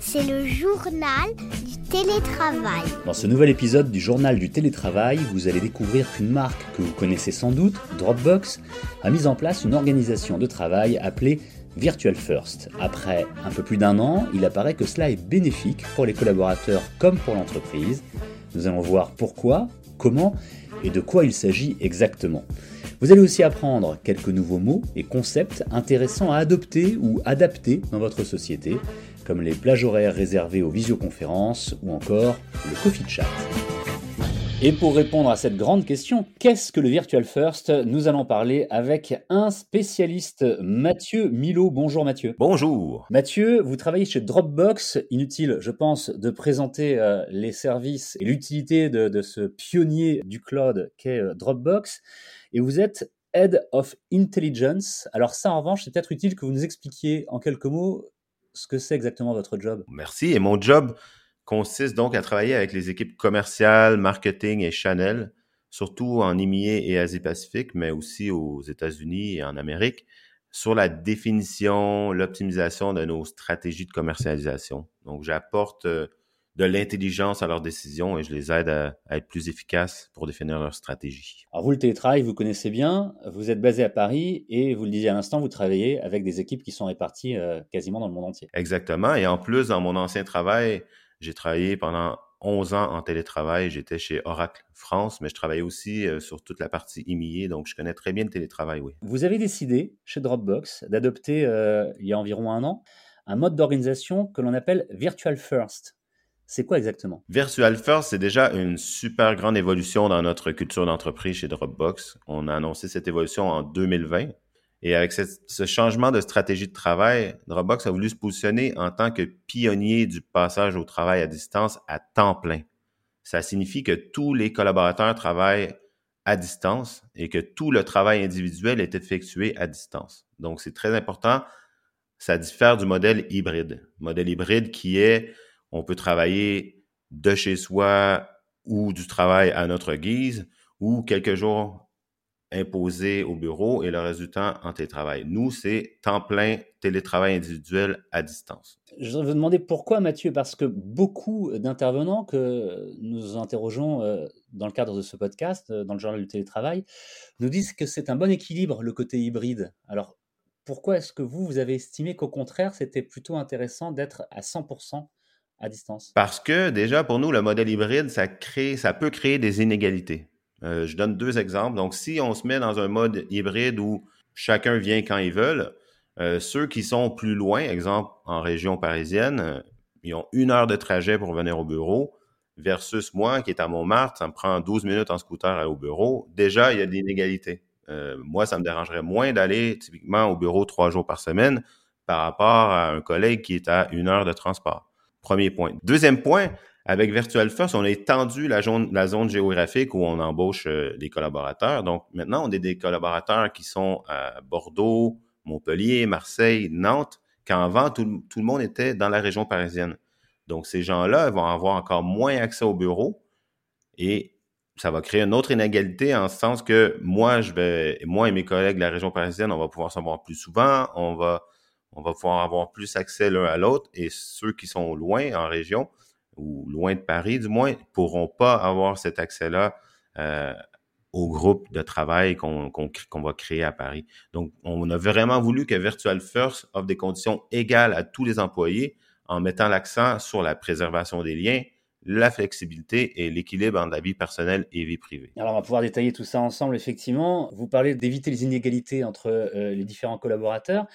C'est le journal du télétravail. Dans ce nouvel épisode du journal du télétravail, vous allez découvrir qu'une marque que vous connaissez sans doute, Dropbox, a mis en place une organisation de travail appelée Virtual First. Après un peu plus d'un an, il apparaît que cela est bénéfique pour les collaborateurs comme pour l'entreprise. Nous allons voir pourquoi, comment et de quoi il s'agit exactement. Vous allez aussi apprendre quelques nouveaux mots et concepts intéressants à adopter ou adapter dans votre société, comme les plages horaires réservées aux visioconférences ou encore le coffee chat. Et pour répondre à cette grande question, qu'est-ce que le Virtual First? Nous allons parler avec un spécialiste, Mathieu Milo. Bonjour Mathieu. Bonjour. Mathieu, vous travaillez chez Dropbox. Inutile, je pense, de présenter euh, les services et l'utilité de, de, ce pionnier du cloud qu'est euh, Dropbox. Et vous êtes Head of Intelligence. Alors ça, en revanche, c'est peut-être utile que vous nous expliquiez en quelques mots ce que c'est exactement votre job. Merci. Et mon job consiste donc à travailler avec les équipes commerciales, marketing et Chanel, surtout en IMIA et Asie-Pacifique, mais aussi aux États-Unis et en Amérique, sur la définition, l'optimisation de nos stratégies de commercialisation. Donc, j'apporte euh, de l'intelligence à leurs décisions et je les aide à, à, être plus efficaces pour définir leur stratégie. Alors vous, le télétravail, vous connaissez bien, vous êtes basé à Paris et vous le disiez à l'instant, vous travaillez avec des équipes qui sont réparties euh, quasiment dans le monde entier. Exactement. Et en plus, dans mon ancien travail, j'ai travaillé pendant 11 ans en télétravail. J'étais chez Oracle France, mais je travaillais aussi euh, sur toute la partie IMIA, donc je connais très bien le télétravail, oui. Vous avez décidé chez Dropbox d'adopter, euh, il y a environ un an, un mode d'organisation que l'on appelle Virtual First. C'est quoi exactement? Virtual First, c'est déjà une super grande évolution dans notre culture d'entreprise chez Dropbox. On a annoncé cette évolution en 2020. Et avec ce changement de stratégie de travail, Dropbox a voulu se positionner en tant que pionnier du passage au travail à distance à temps plein. Ça signifie que tous les collaborateurs travaillent à distance et que tout le travail individuel est effectué à distance. Donc, c'est très important. Ça diffère du modèle hybride. Modèle hybride qui est on peut travailler de chez soi ou du travail à notre guise ou quelques jours imposés au bureau et le résultat en télétravail. Nous, c'est temps plein télétravail individuel à distance. Je vais vous demander pourquoi, Mathieu, parce que beaucoup d'intervenants que nous interrogeons euh, dans le cadre de ce podcast, euh, dans le journal du télétravail, nous disent que c'est un bon équilibre, le côté hybride. Alors, pourquoi est-ce que vous, vous avez estimé qu'au contraire, c'était plutôt intéressant d'être à 100% à distance? Parce que déjà, pour nous, le modèle hybride, ça, crée, ça peut créer des inégalités. Euh, je donne deux exemples. Donc, si on se met dans un mode hybride où chacun vient quand ils veulent, euh, ceux qui sont plus loin, exemple en région parisienne, euh, ils ont une heure de trajet pour venir au bureau, versus moi qui est à Montmartre, ça me prend 12 minutes en scooter au bureau. Déjà, il y a des inégalités. moi, ça me dérangerait moins d'aller typiquement au bureau trois jours par semaine par rapport à un collègue qui est à une heure de transport. Premier point. Deuxième point, avec Virtual First, on a étendu la zone, géographique où on embauche euh, des collaborateurs. Donc maintenant, on a des collaborateurs qui sont à Bordeaux, Montpellier, Marseille, Nantes, quand avant, tout, tout le monde était dans la région parisienne. Donc ces gens-là vont avoir encore moins accès au bureau et ça va créer une autre inégalité en ce sens que moi, et mes collègues de la région parisienne, on va pouvoir s'en voir plus souvent, on va on va pouvoir avoir plus accès l'un à l'autre et ceux qui sont loin en région ou loin de Paris du moins pourront pas avoir cet accès-là euh, au groupe de travail qu'on va créer à Paris. Donc, on a vraiment voulu que Virtual First offre des conditions égales à tous les employés en mettant l'accent sur la préservation des liens, la flexibilité et l'équilibre entre la vie personnelle et vie privée. Alors, on va pouvoir détailler tout ça ensemble, effectivement. Vous parlez d'éviter les inégalités entre euh, les différents collaborateurs.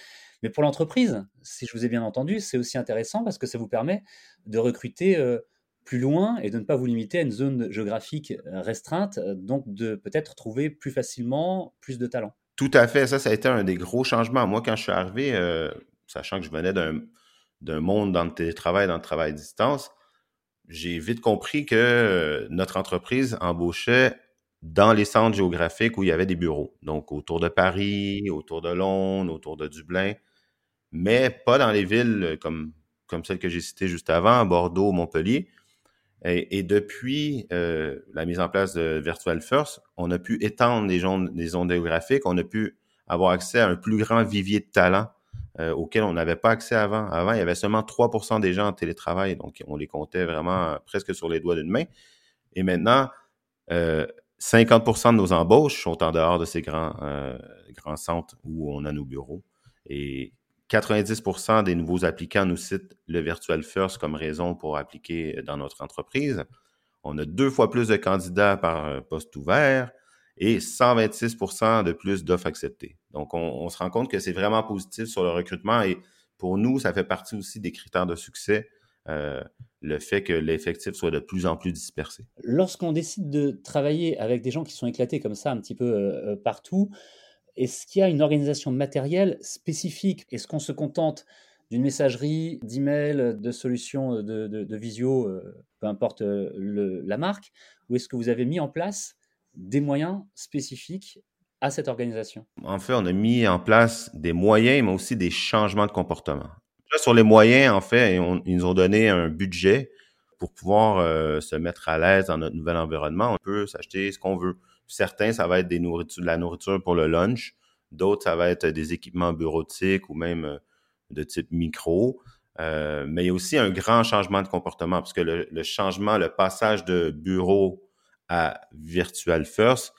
Mais pour l'entreprise, si je vous ai bien entendu, c'est aussi intéressant parce que ça vous permet de recruter euh, plus loin et de ne pas vous limiter à une zone géographique euh, restreinte, euh, donc de peut-être trouver plus facilement plus de talents. Tout à fait, ça, ça a été un des gros changements. Moi, quand je suis arrivé, sachant que je venais d'un monde dans le télétravail, dans le travail à distance, j'ai vite compris que notre entreprise embauchait dans les centres géographiques où il y avait des bureaux. Donc, autour de Paris, autour de Londres, autour de Dublin mais pas dans les villes euh, comme, comme celle que j'ai citée juste avant, Bordeaux, Montpellier. Et, depuis euh, la mise en place de Virtual First, on a pu étendre les zones, les zones géographiques, on a pu avoir accès à un plus grand vivier de talents auxquels on n'avait pas accès avant. Avant, il y avait seulement 3% des gens en télétravail, donc on les comptait vraiment presque sur les doigts d'une main. Et maintenant, 50% de nos embauches sont en dehors de ces grands, grands centres où on a nos bureaux. 90% des nouveaux applicants nous citent le Virtual First comme raison pour appliquer dans notre entreprise. On a deux fois plus de candidats par poste ouvert et 126% de plus d'offres acceptées. Donc, on, se rend compte que c'est vraiment positif sur le recrutement et pour nous, ça fait partie aussi des critères de succès, euh, le fait que l'effectif soit de plus en plus dispersé. Lorsqu'on décide de travailler avec des gens qui sont éclatés comme ça un petit peu euh, euh, partout, est-ce qu'il y a une organisation matérielle spécifique? Est-ce qu'on se contente d'une messagerie, de solutions de, visio, peu importe la marque, ou est-ce que vous avez mis en place des moyens spécifiques à cette organisation? En fait, on a mis en place des moyens, mais aussi des changements de comportement. sur les moyens, en fait, ils nous ont donné un budget pour pouvoir euh, se mettre à l'aise dans notre nouvel environnement. On peut s'acheter ce qu'on veut. Certains, ça va être des nourritures, de la nourriture pour le lunch. D'autres, ça va être des équipements bureautiques ou même euh, de type micro. Euh, mais il y a aussi un grand changement de comportement parce que le changement, le passage de bureau à Virtual First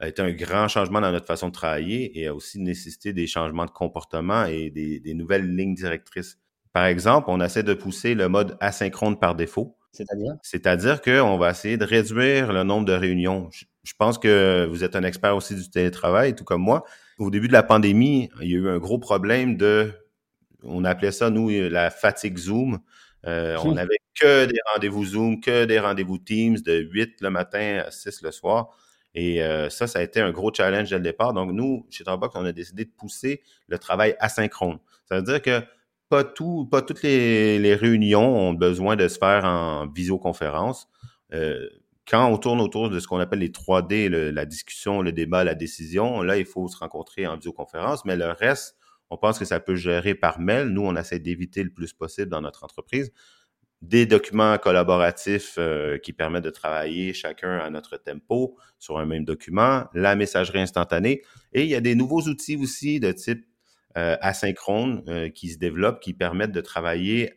a été un grand changement dans notre façon de travailler et a aussi nécessité des changements de comportement et des, nouvelles lignes directrices. Par exemple, on essaie de pousser le mode asynchrone par défaut. C'est-à-dire? C'est-à-dire qu'on va essayer de réduire le nombre de réunions. Je pense que vous êtes un expert aussi du télétravail, tout comme moi. Au début de la pandémie, il y a eu un gros problème de, on appelait ça, nous, la fatigue Zoom. Euh, on n'avait que des rendez-vous Zoom, que des rendez-vous Teams de 8 le matin à 6 le soir. Et euh, ça, ça a été un gros challenge dès le départ. Donc, nous, chez Dropbox, on a décidé de pousser le travail asynchrone. Ça veut dire que pas, tout, pas toutes les, réunions ont besoin de se faire en visioconférence. Euh, quand on tourne autour de ce qu'on appelle les 3D, la discussion, le débat, la décision, là, il faut se rencontrer en visioconférence, mais le reste, on pense que ça peut gérer par mail. Nous, on essaie d'éviter le plus possible dans notre entreprise des documents collaboratifs euh, qui permettent de travailler chacun à notre tempo sur un même document, la messagerie instantanée, et il y a des nouveaux outils aussi de type euh, asynchrone euh, qui se développent, qui permettent de travailler,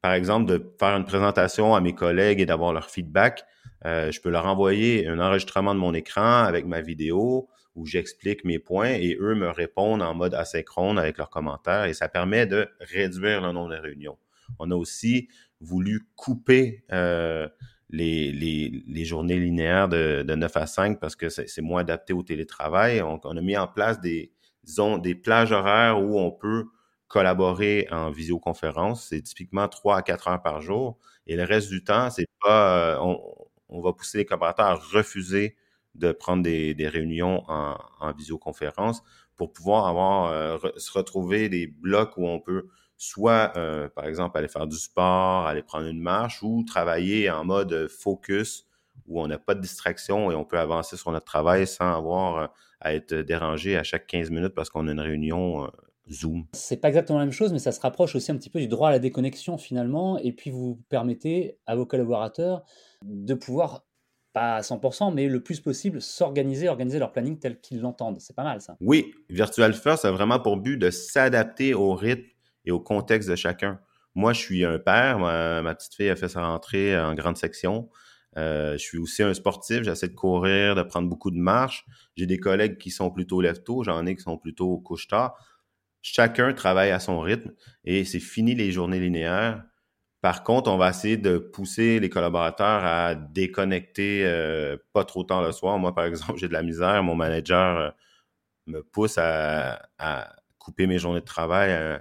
par exemple, de faire une présentation à mes collègues et d'avoir leur feedback. Je peux leur envoyer un enregistrement de mon écran avec ma vidéo où j'explique mes points et eux me répondent en mode asynchrone avec leurs commentaires et ça permet de réduire le nombre de réunions. On a aussi voulu couper euh, les, les, journées linéaires de, de, 9 à 5 parce que c'est moins adapté au télétravail. On, on, a mis en place des, disons, des plages horaires où on peut collaborer en visioconférence. C'est typiquement 3 à 4 heures par jour. Et le reste du temps, c'est pas, euh, on, on, va pousser les collaborateurs à refuser de prendre des, réunions en, en, visioconférence pour pouvoir avoir, euh, se retrouver des blocs où on peut soit, euh, par exemple, aller faire du sport, aller prendre une marche ou travailler en mode focus où on n'a pas de distraction et on peut avancer sur notre travail sans avoir euh, à être dérangé à chaque 15 minutes parce qu'on a une réunion Zoom. C'est pas exactement la même chose, mais ça se rapproche aussi un petit peu du droit à la déconnexion finalement. Et puis vous permettez à vos collaborateurs de pouvoir, pas à 100%, mais le plus possible, s'organiser, organiser leur planning tel qu'ils l'entendent. C'est pas mal ça. Oui, Virtual First a vraiment pour but de s'adapter au rythme et au contexte de chacun. Moi, je suis un père, ma, petite fille a fait sa rentrée en grande section. Euh, je suis aussi un sportif, j'essaie de courir, de prendre beaucoup de marches. J'ai des collègues qui sont plutôt lève-tôt, j'en ai qui sont plutôt couche-tard. Chacun travaille à son rythme et c'est fini les journées linéaires. Par contre, on va essayer de pousser les collaborateurs à déconnecter euh, pas trop tard le soir. Moi, par exemple, j'ai de la misère. Mon manager euh, me pousse à, couper mes journées de travail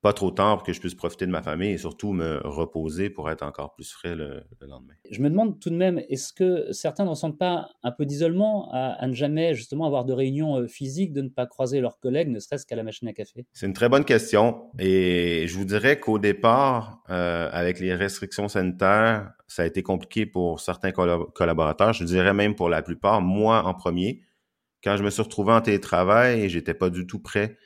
pas trop tard pour que je puisse profiter de ma famille et surtout me reposer pour être encore plus frais le, lendemain. Je me demande tout de même, est-ce que certains ne ressentent pas un peu d'isolement à, ne jamais justement avoir de réunions euh, physiques, de ne pas croiser leurs collègues, ne serait-ce qu'à la machine à café? C'est une très bonne question et je vous dirais qu'au départ, euh, avec les restrictions sanitaires, ça a été compliqué pour certains collaborateurs, je dirais même pour la plupart, moi en premier. Quand je me suis retrouvé en télétravail, j'étais pas du tout prêt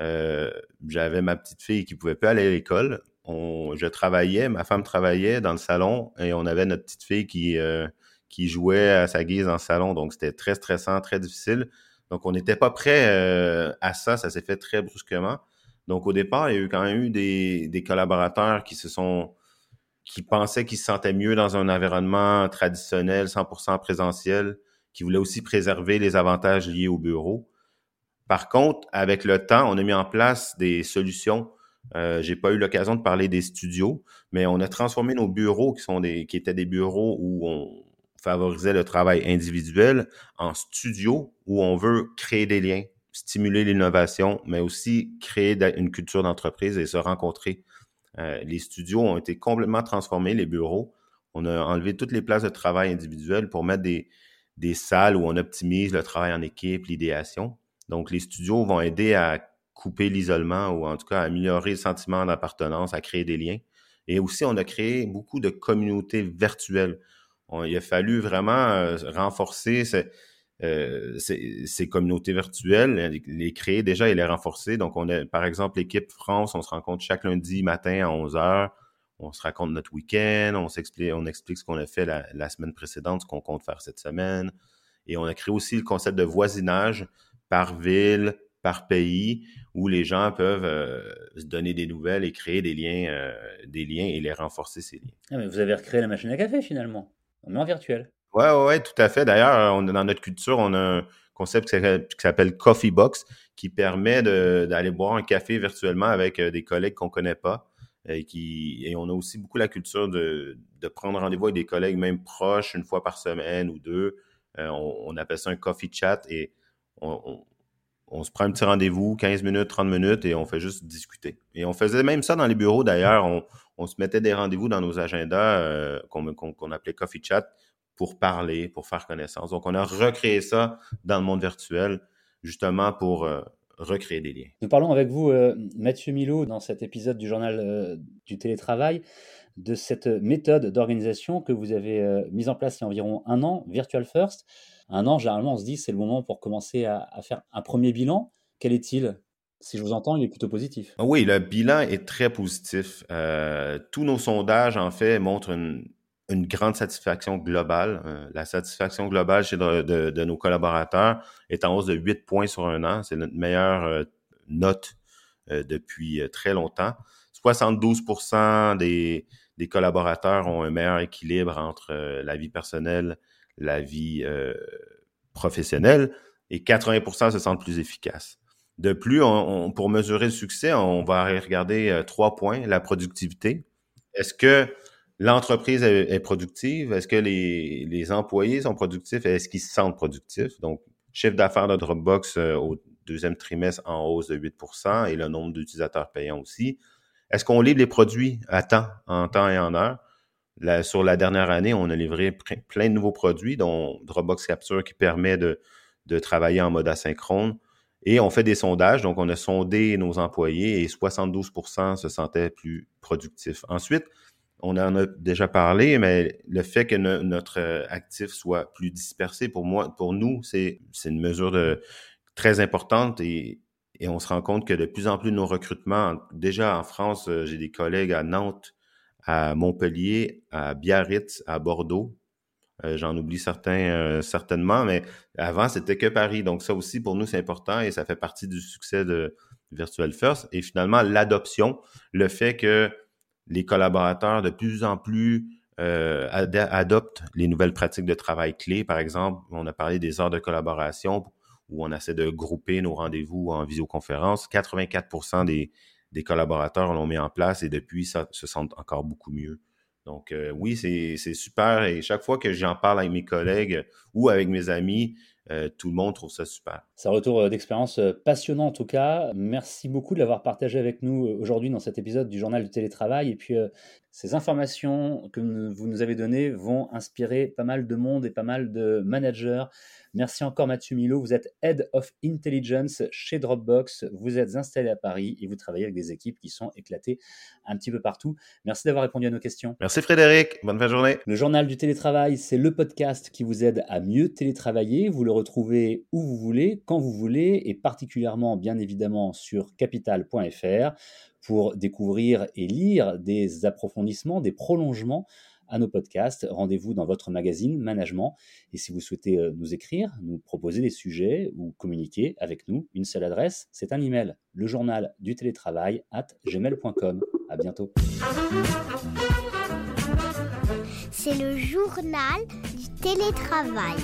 euh, j'avais ma petite fille qui pouvait pas aller à l'école. je travaillais, ma femme travaillait dans le salon et on avait notre petite fille qui, euh, qui jouait à sa guise dans le salon. Donc, c'était très stressant, très difficile. Donc, on n'était pas prêt euh, à ça. Ça s'est fait très brusquement. Donc, au départ, il y a eu quand même eu des, des collaborateurs qui se sont qui pensaient qu'ils se sentaient mieux dans un environnement traditionnel, 100% présentiel, qui voulaient aussi préserver les avantages liés au bureau. Par contre, avec le temps, on a mis en place des solutions. Euh, J'ai pas eu l'occasion de parler des studios, mais on a transformé nos bureaux qui étaient des bureaux où on favorisait le travail individuel en studio où on veut créer des liens, stimuler l'innovation, mais aussi créer une culture d'entreprise et se rencontrer. Euh, les studios ont été complètement transformés, les bureaux. On a enlevé toutes les places de travail individuelles pour mettre des salles où on optimise le travail en équipe, l'idéation. Donc, les studios vont aider à couper l'isolement ou en tout cas à améliorer le sentiment d'appartenance, à créer des liens. Et aussi, on a créé beaucoup de communautés virtuelles. il a fallu vraiment euh, renforcer euh, ces, communautés virtuelles, les, créer déjà et les renforcer. Donc, on a, par exemple, l'équipe France, on se rencontre chaque lundi matin à 11 heures. On se raconte notre week-end, on explique ce qu'on a fait la, semaine précédente, ce qu'on compte faire cette semaine. Et on a créé aussi le concept de voisinage par ville, par pays, où les gens peuvent euh, se donner des nouvelles et créer des liens, euh, des liens et les renforcer ces liens. Ah, mais vous avez recréé la machine à café finalement, mais en virtuel. Oui, ouais, ouais, tout à fait. D'ailleurs, on, dans notre culture, on a un concept qui s'appelle Coffee Box, qui permet d'aller boire un café virtuellement avec euh, des collègues qu'on ne connaît pas. Et, qui, et on a aussi beaucoup la culture de, de prendre rendez-vous avec des collègues même proches une fois par semaine ou deux. on, on, appelle ça un coffee chat et on, se prend un petit rendez-vous, 15 minutes, 30 minutes, et on fait juste discuter. Et on faisait même ça dans les bureaux d'ailleurs. On, se mettait des rendez-vous dans nos agendas euh, qu'on appelait Coffee Chat pour parler, pour faire connaissance. Donc, on a recréé ça dans le monde virtuel, justement pour euh, recréer des liens. Nous parlons avec vous, euh, Mathieu Milo, dans cet épisode du journal du télétravail, de cette méthode d'organisation que vous avez mise en place il y a environ un an, Virtual First un an, généralement, on se dit c'est le moment pour commencer à, faire un premier bilan. Quel est-il? Si je vous entends, il est plutôt positif. Oui, le bilan est très positif. Euh, tous nos sondages, en fait, montrent une, grande satisfaction globale. Euh, la satisfaction globale chez de, nos collaborateurs est en hausse de 8 points sur un an. C'est notre meilleure euh, note depuis très longtemps. 72% des, des collaborateurs ont un meilleur équilibre entre la vie personnelle la vie euh, professionnelle et 80% se sentent plus efficaces. De plus, pour mesurer le succès, on va regarder euh, trois points. La productivité. Est-ce que l'entreprise est, productive? Est-ce que les, employés sont productifs? Est-ce qu'ils se sentent productifs? Donc, chiffre d'affaires de Dropbox euh, au deuxième trimestre en hausse de 8% et le nombre d'utilisateurs payants aussi. Est-ce qu'on livre les produits à temps, en temps et en heure? sur la dernière année, on a livré plein de nouveaux produits, dont Dropbox Capture qui permet de, travailler en mode asynchrone. Et on fait des sondages, donc on a sondé nos employés et 72% se sentaient plus productifs. Ensuite, on en a déjà parlé, mais le fait que notre actif soit plus dispersé, pour moi, pour nous, c'est une mesure très importante et, et on se rend compte que de plus en plus de nos recrutements, déjà en France, euh, j'ai des collègues à Nantes à Montpellier, à Biarritz, à Bordeaux. Euh, j'en oublie certains euh, certainement, mais avant, c'était que Paris. Donc, ça aussi, pour nous, c'est important et ça fait partie du succès de Virtual First. Et finalement, l'adoption, le fait que les collaborateurs de plus en plus adoptent les nouvelles pratiques de travail clés. Par exemple, on a parlé des heures de collaboration où on essaie de grouper nos rendez-vous en visioconférence. 84 des, des collaborateurs l'ont mis en place et depuis, ça se sent encore beaucoup mieux. Donc euh, oui, c'est super et chaque fois que j'en parle avec mes collègues ou avec mes amis, euh, tout le monde trouve ça super. C'est un retour euh, d'expérience passionnant en tout cas. Merci beaucoup de l'avoir partagé avec nous aujourd'hui dans cet épisode du journal du télétravail. Et puis ces informations que vous nous avez données vont inspirer pas mal de monde et pas mal de managers Merci encore Mathieu Milo. Vous êtes Head of Intelligence chez Dropbox. Vous êtes installé à Paris et vous travaillez avec des équipes qui sont éclatées un petit peu partout. Merci d'avoir répondu à nos questions. Merci Frédéric. Bonne fin de journée. Le journal du télétravail, c'est le podcast qui vous aide à mieux télétravailler. Vous le retrouvez où vous voulez, quand vous voulez et particulièrement bien évidemment sur capital.fr pour découvrir et lire des approfondissements, des prolongements à nos podcasts. Rendez-vous dans votre magazine Management. Et si vous souhaitez euh, nous écrire, nous proposer des sujets ou communiquer avec nous, une seule adresse, c'est un email, le journal du télétravail at gmail.com. À bientôt. C'est le journal du télétravail.